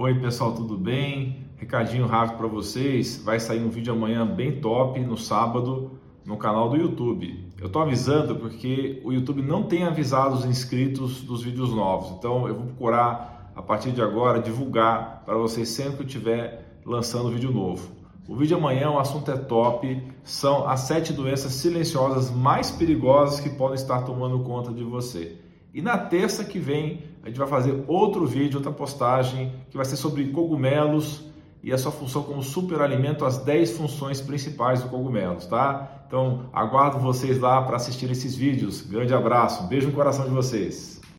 Oi pessoal, tudo bem? Recadinho rápido para vocês. Vai sair um vídeo amanhã bem top no sábado no canal do YouTube. Eu estou avisando porque o YouTube não tem avisado os inscritos dos vídeos novos. Então eu vou procurar a partir de agora divulgar para vocês sempre que eu estiver lançando vídeo novo. O vídeo amanhã, o assunto é top, são as sete doenças silenciosas mais perigosas que podem estar tomando conta de você. E na terça que vem a gente vai fazer outro vídeo, outra postagem que vai ser sobre cogumelos e a sua função como superalimento, as 10 funções principais do cogumelos, tá? Então aguardo vocês lá para assistir esses vídeos. Grande abraço, beijo no coração de vocês.